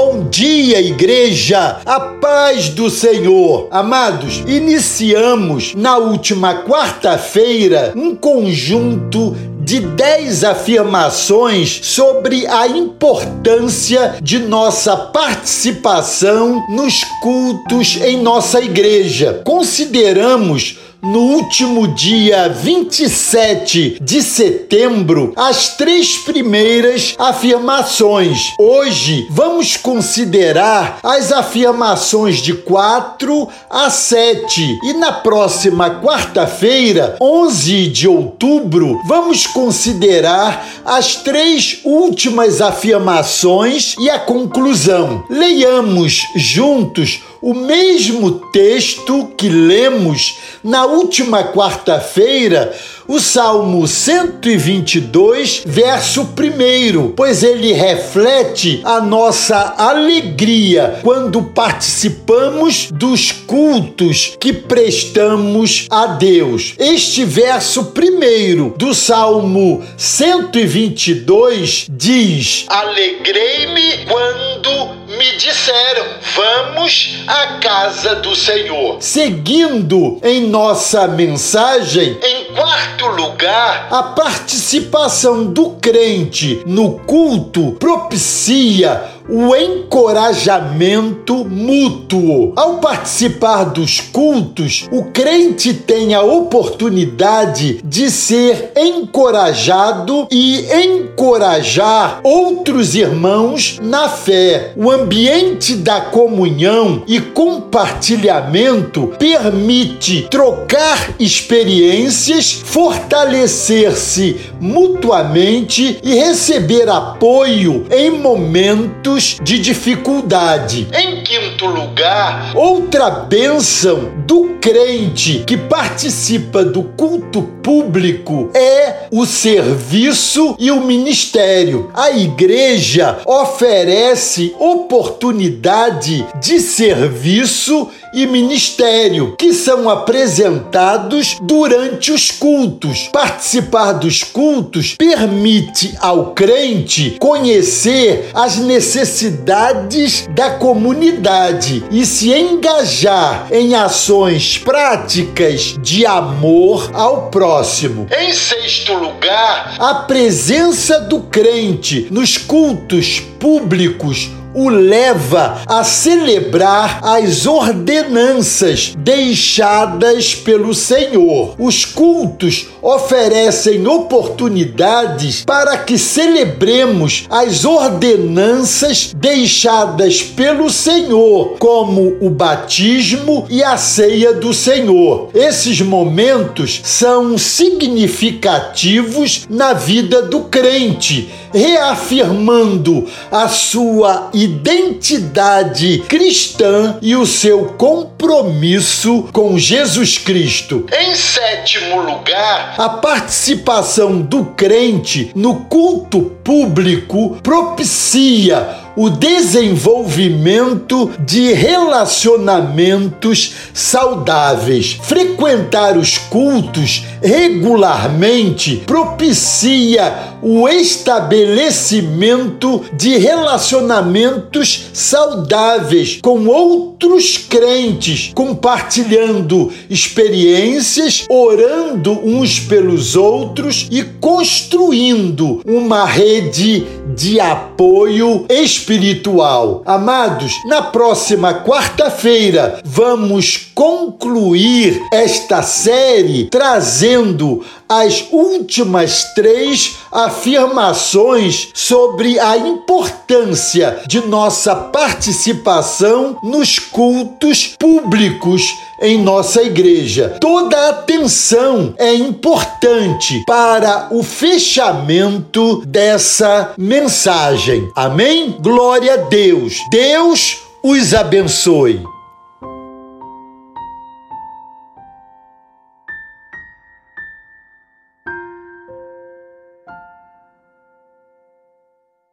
Bom dia, igreja! A paz do Senhor. Amados, iniciamos na última quarta-feira um conjunto de 10 afirmações sobre a importância de nossa participação nos cultos em nossa igreja. Consideramos no último dia 27 de setembro as três primeiras afirmações. Hoje vamos considerar as afirmações de 4 a 7 e na próxima quarta-feira, 11 de outubro, vamos considerar as três últimas afirmações e a conclusão. Leiamos juntos o mesmo texto que lemos na última quarta-feira, o Salmo 122, verso 1, pois ele reflete a nossa alegria quando participamos dos cultos que prestamos a Deus. Este verso primeiro do Salmo 122 diz: Alegrei-me quando me disseram: Vamos à casa do Senhor. Seguindo em nossa mensagem, em quarto lugar, a participação do crente no culto propicia o encorajamento mútuo. Ao participar dos cultos, o crente tem a oportunidade de ser encorajado e encorajar outros irmãos na fé. O ambiente da comunhão e compartilhamento permite trocar experiências, fortalecer-se mutuamente e receber apoio em momentos de dificuldade. Em quinto lugar, outra bênção do crente que participa do culto público é o serviço e o ministério. A igreja oferece oportunidade de serviço e ministério que são apresentados durante os cultos. Participar dos cultos permite ao crente conhecer as necessidades da comunidade e se engajar em ações práticas de amor ao próximo. Em sexto lugar, a presença do crente nos cultos públicos o leva a celebrar as ordenanças deixadas pelo Senhor. Os cultos oferecem oportunidades para que celebremos as ordenanças deixadas pelo Senhor, como o batismo e a ceia do Senhor. Esses momentos são significativos na vida do crente, reafirmando a sua identidade cristã e o seu compromisso com Jesus Cristo. Em sétimo lugar, a participação do crente no culto público propicia o desenvolvimento de relacionamentos saudáveis. Frequentar os cultos regularmente propicia o estabelecimento de relacionamentos saudáveis com outros crentes, compartilhando experiências, orando uns pelos outros e construindo uma rede de apoio espiritual. Amados, na próxima quarta-feira vamos concluir esta série trazendo as últimas três afirmações sobre a importância de nossa participação nos cultos públicos em nossa igreja. Toda atenção é importante para o fechamento dessa mensagem. Amém? Glória a Deus. Deus os abençoe.